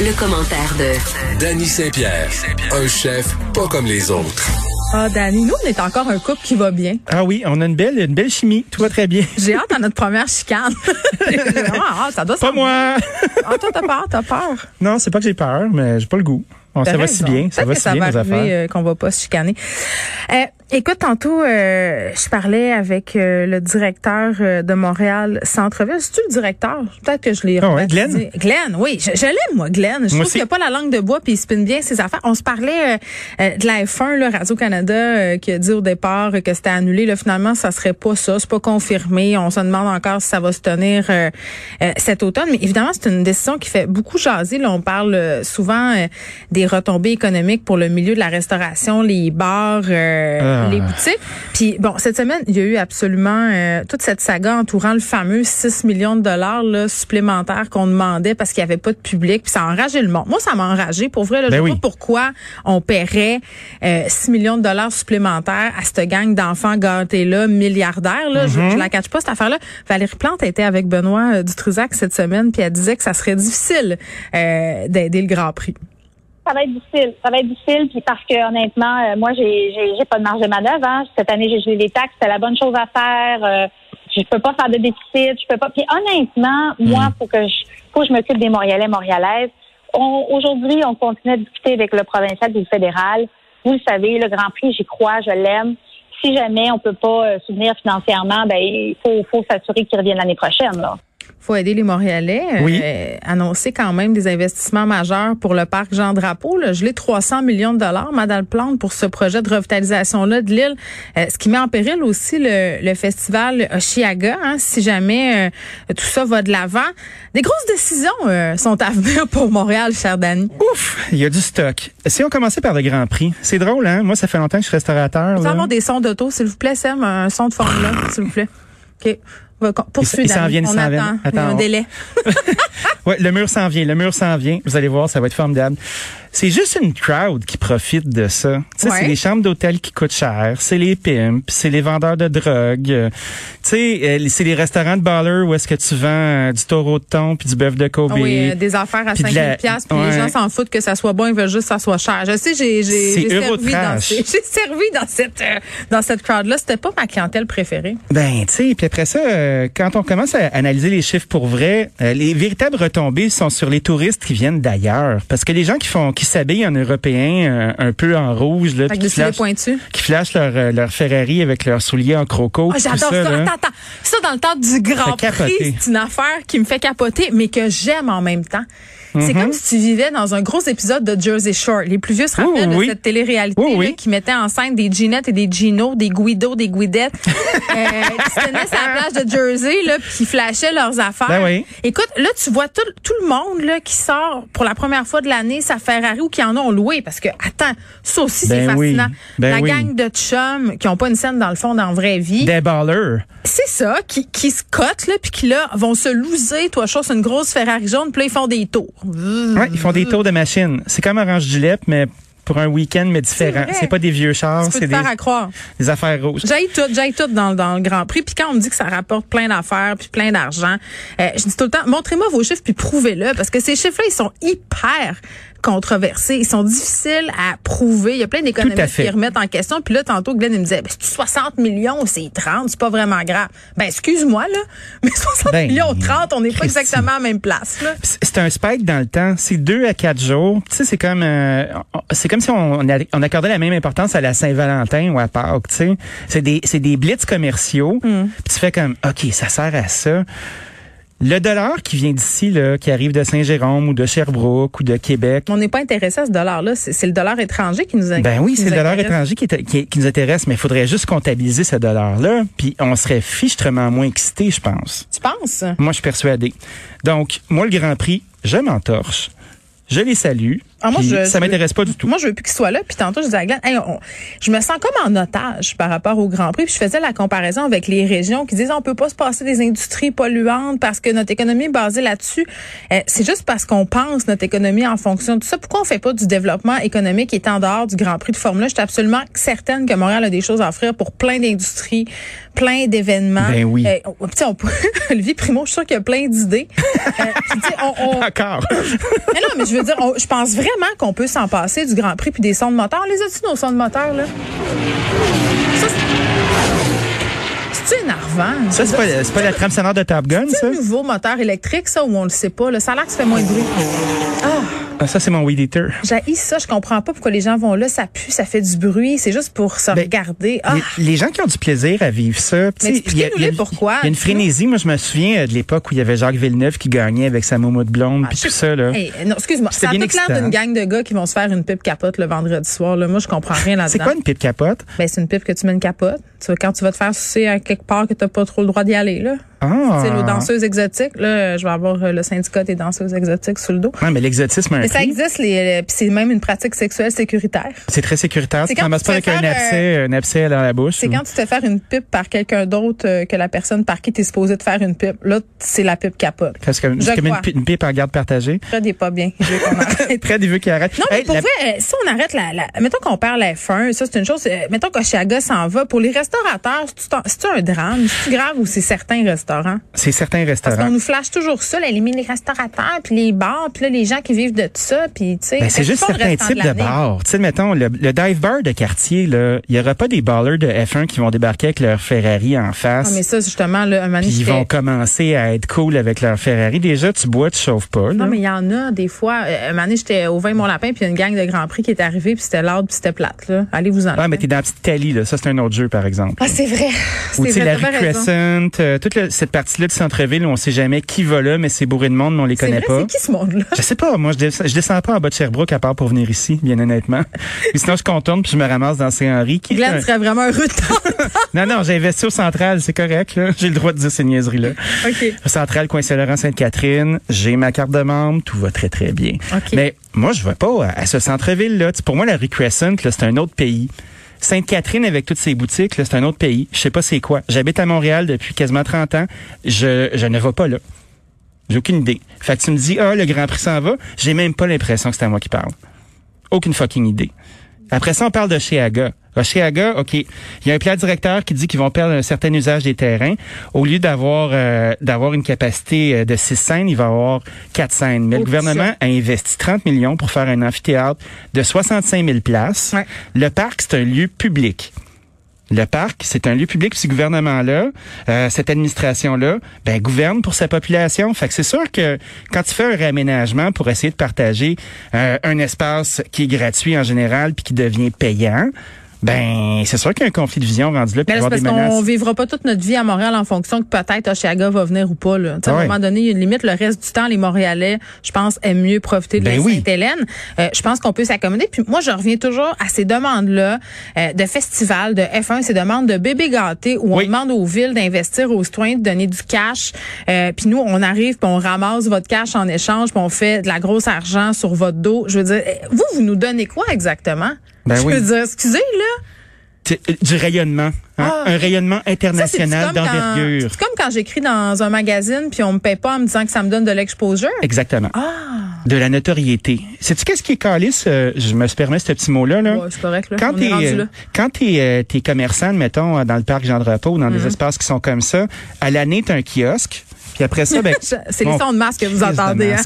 Le, commentaire de Danny Saint-Pierre, un chef pas comme les autres. Ah, Danny, nous, on est encore un couple qui va bien. Ah oui, on a une belle, une belle chimie. Tout va très bien. J'ai hâte à notre première chicane. ah, ça doit Pas moi! ah, toi, t'as peur, t'as peur? Non, c'est pas que j'ai peur, mais j'ai pas le goût. Bon, ça va si bien, ça va si bien, nos affaires. Euh, qu'on va pas se chicaner. Euh, Écoute, tantôt, euh, je parlais avec euh, le directeur euh, de Montréal Centre-Ville. C'est-tu le directeur? Peut-être que je l'ai oh ouais, Glenn? Glenn, oui. Je, je l'aime, moi, Glenn. Je trouve qu'il a pas la langue de bois puis il spinne bien ses affaires. On se parlait de la F1, là, Radio-Canada, qui a dit au départ que c'était annulé. Là, finalement, ça serait pas ça. C'est pas confirmé. On se demande encore si ça va se tenir cet automne. Mais évidemment, c'est une décision qui fait beaucoup jaser. Là, on parle souvent des retombées économiques pour le milieu de la restauration, les bars. Ah les boutiques. Puis bon, cette semaine, il y a eu absolument euh, toute cette saga entourant le fameux 6 millions de dollars là, supplémentaires qu'on demandait parce qu'il n'y avait pas de public. Puis ça a enragé le monde. Moi, ça m'a enragé. Pour vrai, là, je ne sais pas pourquoi on paierait euh, 6 millions de dollars supplémentaires à cette gang d'enfants gâtés-là, milliardaires. Là. je, je, la cache pas, cette affaire-là. Valérie Plante était avec Benoît euh, Dutrisac cette semaine, puis elle disait que ça serait difficile euh, d'aider le Grand Prix ça va être difficile. Ça va être difficile, puis parce que honnêtement, euh, moi, j'ai, j'ai, pas de marge de manœuvre. Hein. Cette année, j'ai gelé les taxes, c'est la bonne chose à faire. Euh, je peux pas faire de déficit, je peux pas. Puis honnêtement, moi, hmm. faut que je, faut que je m'occupe des Montréalais, Montréalaises. aujourd'hui, on continue à discuter avec le provincial et le fédéral. Vous le savez, le Grand Prix, j'y crois, je l'aime. Si jamais on peut pas euh, soutenir financièrement, ben il faut, faut s'assurer qu'il revienne l'année prochaine. Là faut aider les Montréalais. Oui. Euh, annoncer quand même des investissements majeurs pour le parc Jean Drapeau. Là. Je l'ai 300 millions de dollars, Madame Plante, pour ce projet de revitalisation-là de l'île. Euh, ce qui met en péril aussi le, le festival Oshiaga, hein, si jamais euh, tout ça va de l'avant. Des grosses décisions sont à venir pour Montréal, cher Danny. Ouf, il y a du stock. Si on commençait par le Grand Prix, c'est drôle, hein? Moi, ça fait longtemps que je suis restaurateur. Vous avoir des sons d'auto, s'il vous plaît, Sam, un son de Formule s'il vous plaît. OK. Poursuivre. Vient, vient. Attends, un délai. ouais, le mur s'en vient, le mur s'en vient. Vous allez voir, ça va être formidable. C'est juste une crowd qui profite de ça. Tu sais, c'est les chambres d'hôtel qui coûtent cher, c'est les pimps, c'est les vendeurs de drogue. tu sais, euh, c'est les restaurants de baller où est-ce que tu vends euh, du taureau de thon puis du bœuf de Kobe. Oui, euh, des affaires à 5000 la... pièces puis les gens s'en foutent que ça soit bon, ils veulent juste que ça soit cher. Je sais, j'ai j'ai servi dans j'ai servi dans cette dans cette crowd là, c'était pas ma clientèle préférée. Ben, tu sais, puis après ça quand on commence à analyser les chiffres pour vrai, les véritables retombées sont sur les touristes qui viennent d'ailleurs parce que les gens qui font qui s'habillent en européen euh, un peu en rouge là, qui, flashent, qui flashent leur, euh, leur Ferrari avec leurs souliers en croco. Ah, j'adore ça. ça. Attends, attends. Ça dans le temps du Grand Prix, c'est une affaire qui me fait capoter, mais que j'aime en même temps. C'est comme mhm. si tu vivais dans un gros épisode de Jersey Shore. Les plus vieux se rappellent de cette télé-réalité qui mettait en scène des Ginettes et des Gino, des Guido, des Guidettes euh, qui se tenaient sur la plage de Jersey là, puis qui flashaient leurs affaires. Ben Écoute, là, tu vois tout, tout le monde là qui sort pour la première fois de l'année sa Ferrari ou qui en ont loué. Parce que, attends, ça aussi, c'est ben fascinant. Ben la gang de chums qui ont pas une scène dans le fond dans la vraie vie. Des ballers. C'est ça, qui, qui se cotent, là, puis qui là vont se loser, toi, chose, une grosse Ferrari jaune, puis là, ils font des tours. Ouais, ils font des tours de machine. C'est comme Orange Julep, mais pour un week-end, mais différent. C'est pas des vieux chars, c'est des, à croire. des affaires rouges. J'ai tout, j'ai tout dans, dans le Grand Prix. Puis quand on me dit que ça rapporte plein d'affaires puis plein d'argent, euh, je dis tout le temps, montrez-moi vos chiffres puis prouvez-le parce que ces chiffres-là, ils sont hyper controversés. Ils sont difficiles à prouver. Il y a plein d'économistes qui remettent en question. Puis là, tantôt, Glenn, il me disait, ben, c'est 60 millions, c'est 30, c'est pas vraiment grave. Ben, excuse-moi, là. Mais 60 ben, millions, 30, on n'est pas exactement à la même place, là. C'est un spike dans le temps. C'est deux à quatre jours. Tu sais, c'est comme, euh, c'est comme si on, on, accordait la même importance à la Saint-Valentin ou à Pâques, tu sais. C'est des, c'est des blitz commerciaux. Mm. Puis tu fais comme, OK, ça sert à ça Le dollar qui vient d'ici, là, qui arrive de Saint-Jérôme ou de Sherbrooke ou de Québec. On n'est pas intéressé à ce dollar-là. C'est le dollar étranger qui nous intéresse. Ben oui, c'est le dollar étranger qui, qui, nous intéresse, mais il faudrait juste comptabiliser ce dollar-là, puis on serait fichtrement moins excité, je pense. Tu penses? Moi, je suis persuadé. Donc, moi, le Grand Prix, je m'entorche. Je les salue. Ah, moi, je, ça m'intéresse pas du tout. Moi, je veux plus qu'il soit là. Puis tantôt, je disais à Glenn, je me sens comme en otage par rapport au Grand Prix. Puis je faisais la comparaison avec les régions qui disent on peut pas se passer des industries polluantes parce que notre économie est basée là-dessus. Euh, c'est juste parce qu'on pense notre économie en fonction de ça. Pourquoi on fait pas du développement économique étant en dehors du Grand Prix de Formule 1? Je suis absolument certaine que Montréal a des choses à offrir pour plein d'industries, plein d'événements. Ben oui. Euh, on, on, Olivier Primo, je suis sûr qu'il y a plein d'idées. Euh, on, on... D'accord. mais non, mais je veux dire, je pense vraiment vraiment qu'on peut s'en passer du Grand Prix puis des sons de moteur. Les a-tu nos sons de moteur, là? Ça, c'est énervant. Ça, c'est pas, pas la trame sonore de Top Gun, ça? C'est un nouveau moteur électrique, ça, ou on le sait pas. Là? Ça a l'air que ça fait moins de bruit. Ah! Ça, c'est mon weed eater. J'ai ça. Je comprends pas pourquoi les gens vont là. Ça pue, ça fait du bruit. C'est juste pour se ben, regarder. Ah. Les, gens qui ont du plaisir à vivre ça. Mais expliquez-nous pourquoi. Il y a une frénésie. Moi, je me souviens euh, de l'époque où il y avait Jacques Villeneuve qui gagnait avec sa de blonde, puis ah, tout ça, là. non, excuse-moi. Ça a tout l'air d'une gang de gars qui vont se faire une pipe capote le vendredi soir. Là. Moi, je comprends rien là-dedans. C'est quoi une pipe capote? Ben, c'est une pipe que tu mets une capote. Tu, quand tu vas te faire sucer à quelque part que t'as pas trop le droit d'y aller, là. Ah. C'est les danseuses exotiques. Là, je vais avoir euh, le syndicat des danseuses exotiques sur le dos. Mais l'exotisme, Mais ça existe, les, puis c'est même une pratique sexuelle sécuritaire. C'est très sécuritaire. Tu pas avec un abcès, un abcès dans la bouche. C'est quand tu te fais faire une pipe par quelqu'un d'autre euh, que la personne par qui tu es supposé te faire une pipe. Là, c'est la pipe capote. C'est comme, comme une, pipe en garde partagée. Fred n'est pas bien. Fred, il veut qu'il arrête. Non, mais pour vrai, euh, si on arrête la, la mettons qu'on perd la F1, ça c'est une chose. mettons qu'Oshiaga s'en va. Pour les restaurateurs, c'est un drame? C'est grave ou c'est certains restaurants? C'est restaurants. Parce qu'on nous flash toujours ça, éliminer les restaurateurs, puis les bars, puis là, les gens qui vivent de tout ça, puis tu sais. Ben, c'est juste certains types de, bars. Tu sais, mettons, le, dive bar de quartier, là, il y aura pas des ballers de F1 qui vont débarquer avec leur Ferrari en face. Ah, mais ça, justement, là, un Puis ils vont commencer à être cool avec leur Ferrari. Déjà, tu bois, tu chauffes pas, là. Non, mais il y en a, des fois. Euh, un moment j'étais au vin Mon Lapin, puis une gang de Grand Prix qui est arrivée, puis c'était l'ordre, puis c'était plate, là. Allez vous en. Ah, mais t'es dans la petite Italie, là. Ça, c'est un autre jeu, par exemple. Ah, c'est vrai. Ou, tu sais, la rue Crescent, euh, toute cette partie-là du centre-ville où on sait jamais qui va là, mais c'est bourré de monde, mais on les connaît pas. C'est qui ce monde-là? Je sais pas. Moi, je descends, je descends pas en bas de Sherbrooke à part pour venir ici, bien honnêtement. sinon, je contourne puis je me ramasse dans Saint-Henri. Qui Glenn serait vraiment heureux de Non, non, j'ai investi au Central, c'est correct. J'ai le droit de dire ces niaiseries-là. OK. Au Central, coin Saint-Laurent, Sainte-Catherine. J'ai ma carte de membre. Tout va très, très bien. Mais moi, je vais pas à, ce centre-ville-là. Pour moi, la rue Crescent, c'est un autre pays. Sainte-Catherine avec toutes ses boutiques, c'est un autre pays. Je sais pas c'est quoi. J'habite à Montréal depuis quasiment 30 ans. Je, je ne vais pas là. J'ai aucune idée. Fait tu me dis, ah, le Grand Prix s'en va. J'ai même pas l'impression que c'est à moi qui parle. Aucune fucking idée. Après ça, on parle de Cheaga. OK, il y a un plan directeur qui dit qu'ils vont perdre un certain usage des terrains. Au lieu d'avoir euh, d'avoir une capacité euh, de six scènes, il va avoir quatre scènes. Mais le gouvernement a investi 30 millions pour faire un amphithéâtre de 65 000 places. Le parc, c'est un lieu public. Le parc, c'est un lieu public. Ce gouvernement-là, euh, cette administration-là, ben gouverne pour sa population. Fait que c'est sûr que quand tu fais un réaménagement pour essayer de partager euh, un espace qui est gratuit en général puis qui devient payant, ben, c'est sûr qu'il y a un conflit de vision rendu là. Mais c'est parce qu'on vivra pas toute notre vie à Montréal en fonction que peut-être Oshiaga va venir ou pas. Là. À un moment donné, il y a une limite. Le reste du temps, les Montréalais, je pense, aiment mieux profiter de ben la Sainte-Hélène. Euh, je pense qu'on peut s'accommoder. Puis moi, je reviens toujours à ces demandes-là euh, de festivals, de F1, ces demandes de bébé gâtés où on demande aux villes d'investir aux citoyens, de donner du cash. Euh, puis nous, on arrive, puis on ramasse votre cash en échange, puis on fait de la grosse argent sur votre dos. Je veux dire, vous, vous nous donnez quoi exactement? Ben je veux dire, excusez, là. Euh, du rayonnement, hein? ah. un rayonnement international d'envergure. C'est comme quand j'écris dans un magazine puis on me paie pas en me disant que ça me donne de l'exposure? Exactement. Ah. De la notoriété. Sais-tu qu'est-ce qui est calice? Euh, je me permets ce petit mot-là. Là? Ouais, c'est correct. Là. Quand t'es euh, quand t'es es commerçant, mettons dans le parc Jean de Repos ou dans des mhm. espaces qui sont comme ça, à l'année t'as un kiosque. Puis après ça, ben, c'est les sons de masque que vous entendez.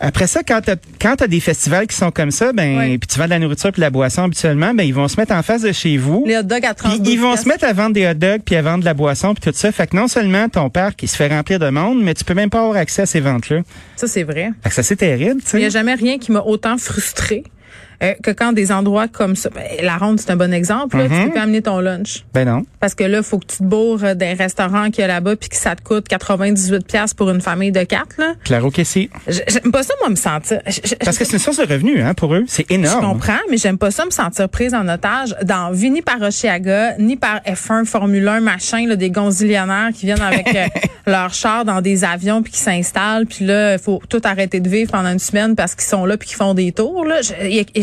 Après ça, quand tu as, des festivals qui sont comme ça, ben puis tu vends de la nourriture puis de la boisson habituellement, ben ils vont se mettre en face de chez vous. Les hot dogs à 30 Ils vont se mettre à vendre des hot dogs puis à vendre de la boisson puis tout ça. Fait que non seulement ton parc il se fait remplir de monde, mais tu peux même pas avoir accès à ces ventes-là. Ça c'est vrai. Fait que ça c'est terrible, tu sais. Il y a jamais rien qui m'a autant frustré euh, que quand des endroits comme ça, ben, la ronde c'est un bon exemple, là, tu Mhm. peux pas amener ton lunch. Ben non. Parce que là, faut que tu te bourres d'un restaurant qu'il y a là-bas puis que ça te coûte 98 pièces pour une famille de quatre. Là. Claro que si. J'aime pas ça, moi, me sentir. Parce que c'est une source de revenus, hein, pour eux. C'est je énorme. comprends, mais j'aime pas ça me sentir prise en otage dans vie ni par Oshiaga, ni par F1, Formule 1, machin, là, des gonzillionnaires qui viennent avec euh, leur char dans des avions puis qui s'installent, puis là, il faut tout arrêter de vivre pendant une semaine parce qu'ils sont là puis qu'ils font des tours. Là. Je-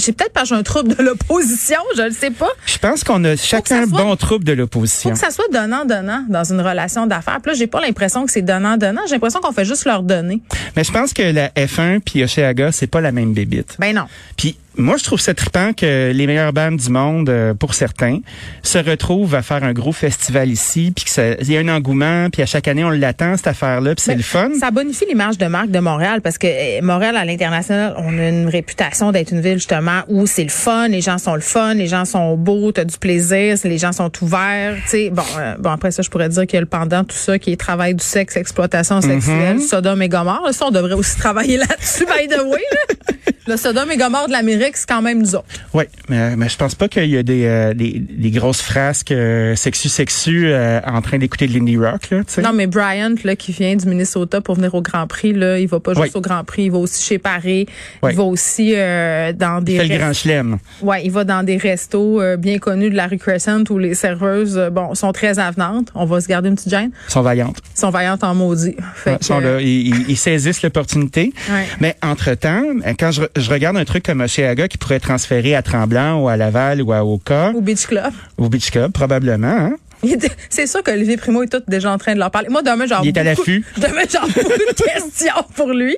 J'ai peut-être pas j'ai un trouble de l'opposition, je le sais pas. Je pense qu'on a chacun soit- bon trouble de Faut l'opposition. que ça soit donnant-donnant dans une relation d'affaires. Puis là, j'ai pas l'impression que c'est donnant-donnant. J'ai l'impression qu'on fait juste leur donner. Mais je pense que la F1 puis Oshiaga, c'est pas la même bébite. Ben non. Puis moi, je trouve ça trippant que les meilleures bandes du monde, euh, pour certains, se retrouvent à faire un gros festival ici, puis qu'il y a un engouement, puis à chaque année, on l'attend, cette affaire-là, puis c'est le fun. Ça bonifie l'image de marque de Montréal parce que euh, Montréal à l'international, on a une réputation d'être une ville justement où c'est le fun, les gens sont le fun, les gens sont beaux, t'as du plaisir, les gens sont ouverts. Tu sais, bon, euh, bon après ça, je pourrais dire qu'il y a le pendant tout ça qui est travail du sexe, exploitation sexuelle, Mm-hmm. Sodome et Gomorre. Ça, on devrait aussi travailler là-dessus, by the way. Là. Le Sodome et Gomorre de l'Amérique, c'est quand même nous autres. Oui, mais, mais je pense pas qu'il y a des, euh, des, des grosses frasques euh, sexu-sexu euh, en train d'écouter de l'indie rock, là. Non, mais Bryant, là, qui vient du Minnesota pour venir au Grand Prix, là, il va pas juste Oui. au Grand Prix, il va aussi chez Paris, Oui. il va aussi euh, dans des Il fait le grand chelem. Ouais, il va dans des restos bien connus de la rue Crescent où les serveuses, bon, sont très avenantes. On va se garder une petite gêne. Ils sont vaillantes. Ils sont vaillantes en maudit. Fait Ils que, sont là, ils, ils- ils saisissent l'opportunité. Ouais. Mais entre-temps, quand je, je regarde un truc comme Oshiaga qui pourrait être transféré à Tremblant ou à Laval ou à Oka Au Beach Club. ou Beach Club, probablement, hein? C'est sûr qu'Olivier Primo est tout déjà en train de leur parler. Moi, demain, genre. Il est à l'affût. Demain, genre, beaucoup de questions pour lui.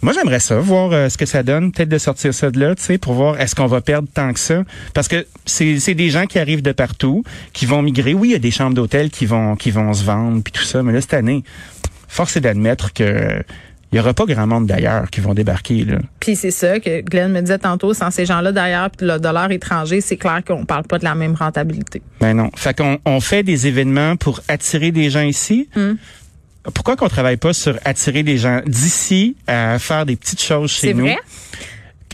Moi, j'aimerais ça, voir euh, ce que ça donne, peut-être de sortir ça de là, tu sais, pour voir est-ce qu'on va perdre tant que ça? Parce que c'est c'est des gens qui arrivent de partout, qui vont migrer. Oui, il y a des chambres d'hôtel qui vont qui vont se vendre, puis tout ça. Mais là, cette année, force est d'admettre que il y aura pas grand monde d'ailleurs qui vont débarquer, là. Puis c'est ça que Glenn me disait tantôt, sans ces gens-là derrière, puis le dollar étranger, c'est clair qu'on parle pas de la même rentabilité. Ben non. Fait qu'on on fait des événements pour attirer des gens ici. Hmm. Pourquoi qu'on travaille pas sur attirer des gens d'ici à faire des petites choses chez C'est nous? vrai?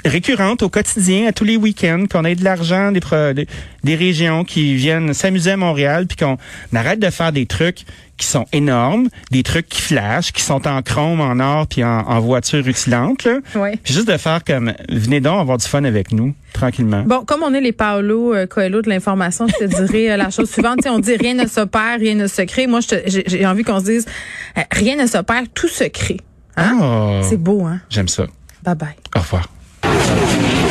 Récurrentes au quotidien, à tous les week-ends, qu'on ait de l'argent des, des, des régions qui viennent s'amuser à Montréal, puis qu'on arrête de faire des trucs qui sont énormes, des trucs qui flashent, qui sont en chrome, en or, puis en, en voiture rutilante. Là. Ouais. Puis juste de faire comme, venez donc avoir du fun avec nous, tranquillement. Bon, comme on est les Paolo euh, Coelho de l'information, je te dirais euh, la chose suivante. Tu sais, on dit rien ne se perd, rien ne se crée. Moi, j'ai envie qu'on se dise euh, rien ne se perd, tout se crée. Hein? Ah, C'est beau, hein? j'aime ça. Bye bye. Au revoir. Thank you.